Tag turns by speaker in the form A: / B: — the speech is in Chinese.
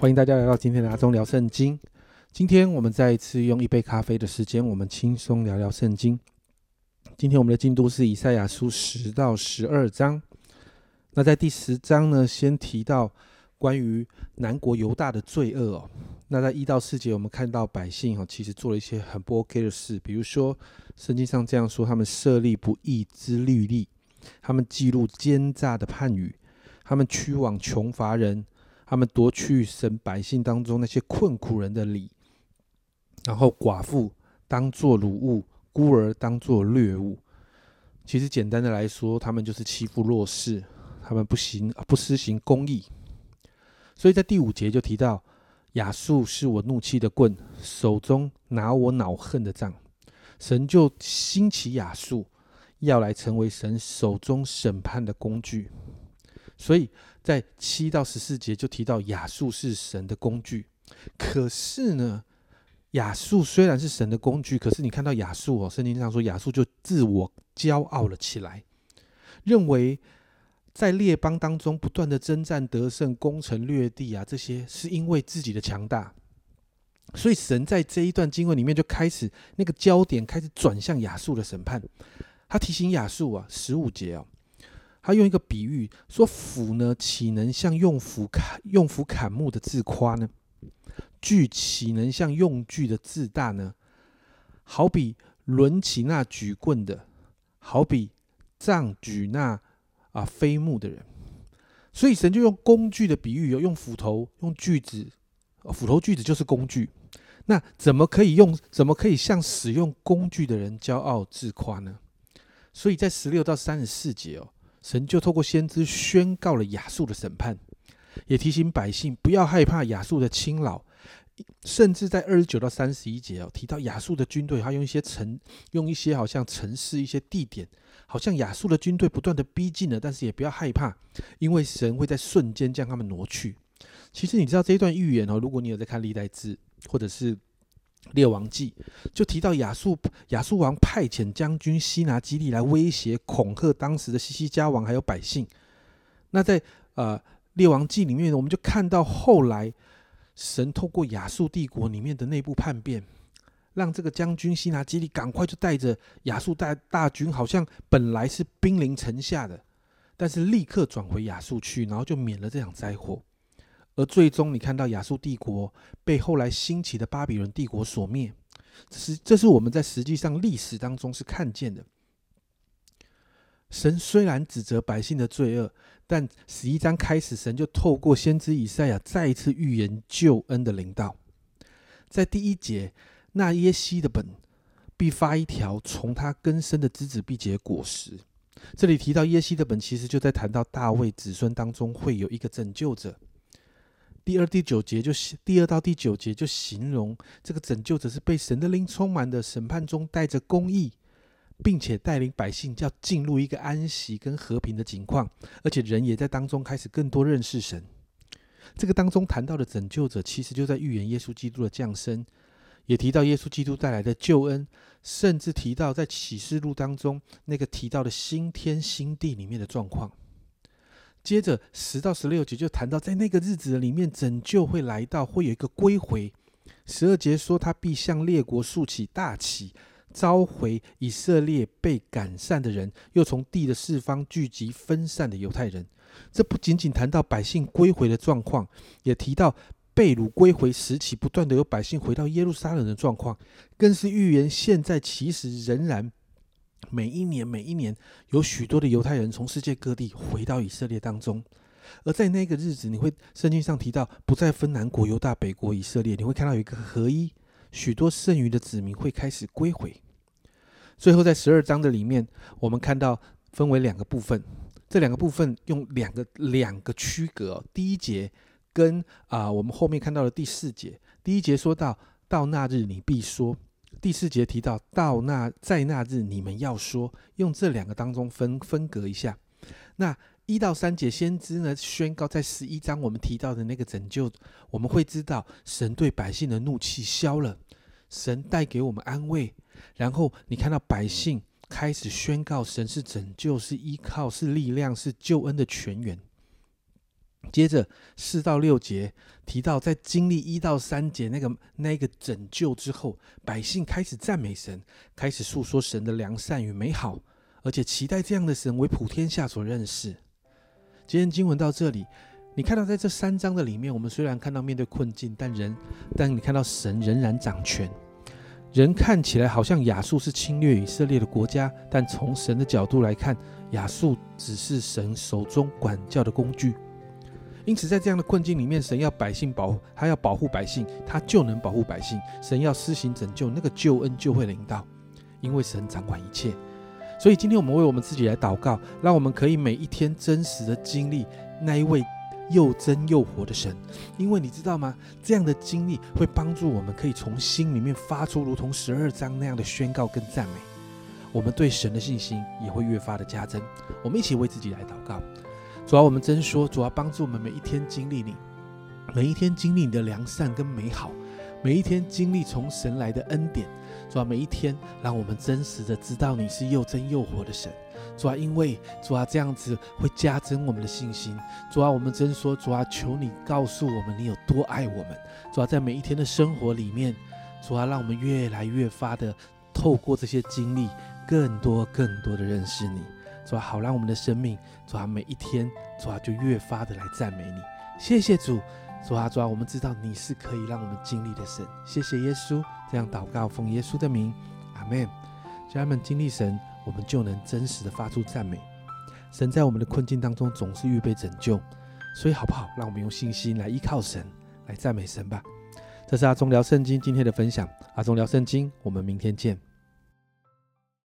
A: 欢迎大家来到今天的阿忠聊圣经。今天我们再一次用一杯咖啡的时间，我们轻松聊聊圣经。今天我们的进度是以赛亚书十到十二章。那在第十章呢，先提到关于南国犹大的罪恶哦。那在一到四节，我们看到百姓哦，其实做了一些很不 OK 的事，比如说圣经上这样说：他们设立不义之律例，他们记录奸诈的判语，他们驱往穷乏人。他们夺去神百姓当中那些困苦人的礼，然后寡妇当做掳物，孤儿当做掠物。其实简单的来说，他们就是欺负弱势，他们不行不施行公义。所以在第五节就提到亚述是我怒气的棍，手中拿我恼恨的杖。神就兴起亚述，要来成为神手中审判的工具。所以在七到十四节就提到亚述是神的工具，可是呢，亚述虽然是神的工具，可是你看到亚述哦，圣经上说亚述就自我骄傲了起来，认为在列邦当中不断的征战得胜、攻城略地啊，这些是因为自己的强大，所以神在这一段经文里面就开始那个焦点开始转向亚述的审判，他提醒亚述啊，十五节哦。他用一个比喻说：“斧呢，岂能像用斧砍用斧砍木的自夸呢？锯岂能像用锯的自大呢？好比抡起那举棍的，好比杖举那啊飞木的人。所以神就用工具的比喻，有用斧头、用锯子，斧头、锯子就是工具。那怎么可以用？怎么可以像使用工具的人骄傲自夸呢？所以在十六到三十四节哦。”神就透过先知宣告了亚述的审判，也提醒百姓不要害怕亚述的侵扰，甚至在二十九到三十一节哦，提到亚述的军队，他用一些城，用一些好像城市一些地点，好像亚述的军队不断的逼近了，但是也不要害怕，因为神会在瞬间将他们挪去。其实你知道这一段预言哦，如果你有在看历代志，或者是。列王记就提到亚述亚述王派遣将军西拿基利来威胁恐吓当时的西西加王还有百姓。那在呃列王记里面，我们就看到后来神透过亚述帝国里面的内部叛变，让这个将军西拿基利赶快就带着亚述大大军，好像本来是兵临城下的，但是立刻转回亚述去，然后就免了这场灾祸。而最终，你看到亚述帝国被后来兴起的巴比伦帝国所灭，这是这是我们在实际上历史当中是看见的。神虽然指责百姓的罪恶，但十一章开始，神就透过先知以赛亚再一次预言救恩的领导。在第一节，那耶西的本必发一条，从他根生的枝子必结果实。这里提到耶西的本，其实就在谈到大卫子孙当中会有一个拯救者。第二、第九节就第二到第九节就形容这个拯救者是被神的灵充满的，审判中带着公义，并且带领百姓要进入一个安息跟和平的景况，而且人也在当中开始更多认识神。这个当中谈到的拯救者，其实就在预言耶稣基督的降生，也提到耶稣基督带来的救恩，甚至提到在启示录当中那个提到的新天新地里面的状况。接着十到十六节就谈到，在那个日子里面，拯救会来到，会有一个归回。十二节说，他必向列国竖起大旗，召回以色列被赶散的人，又从地的四方聚集分散的犹太人。这不仅仅谈到百姓归回的状况，也提到被掳归回时期不断的有百姓回到耶路撒冷的状况，更是预言现在其实仍然。每一年，每一年，有许多的犹太人从世界各地回到以色列当中，而在那个日子，你会圣经上提到不再分南国、犹大、北国、以色列，你会看到有一个合一，许多剩余的子民会开始归回。最后，在十二章的里面，我们看到分为两个部分，这两个部分用两个两个区隔。第一节跟啊，我们后面看到的第四节，第一节说到到那日，你必说。第四节提到，到那在那日，你们要说，用这两个当中分分隔一下。那一到三节先知呢，宣告在十一章我们提到的那个拯救，我们会知道神对百姓的怒气消了，神带给我们安慰。然后你看到百姓开始宣告，神是拯救，是依靠，是力量，是救恩的泉源。接着四到六节提到，在经历一到三节那个那个拯救之后，百姓开始赞美神，开始诉说神的良善与美好，而且期待这样的神为普天下所认识。今天经文到这里，你看到在这三章的里面，我们虽然看到面对困境，但人，但你看到神仍然掌权。人看起来好像亚述是侵略以色列的国家，但从神的角度来看，亚述只是神手中管教的工具。因此，在这样的困境里面，神要百姓保护，他要保护百姓，他就能保护百姓。神要施行拯救，那个救恩就会临到，因为神掌管一切。所以，今天我们为我们自己来祷告，让我们可以每一天真实的经历那一位。又真又活的神，因为你知道吗？这样的经历会帮助我们，可以从心里面发出如同十二章那样的宣告跟赞美。我们对神的信心也会越发的加增。我们一起为自己来祷告，主要我们真说，主要帮助我们每一天经历你，每一天经历你的良善跟美好，每一天经历从神来的恩典。主啊，每一天让我们真实的知道你是又真又活的神。主啊，因为主啊这样子会加增我们的信心。主啊，我们真说，主啊，求你告诉我们你有多爱我们。主啊，在每一天的生活里面，主啊，让我们越来越发的透过这些经历，更多更多的认识你。主啊，好让我们的生命，主啊，每一天，主啊，就越发的来赞美你。谢谢主，主啊，主啊，我们知道你是可以让我们经历的神。谢谢耶稣，这样祷告，奉耶稣的名，阿门。家人们，经历神。我们就能真实的发出赞美。神在我们的困境当中总是预备拯救，所以好不好？让我们用信心来依靠神，来赞美神吧。这是阿忠聊圣经今天的分享。阿忠聊圣经，我们明天见。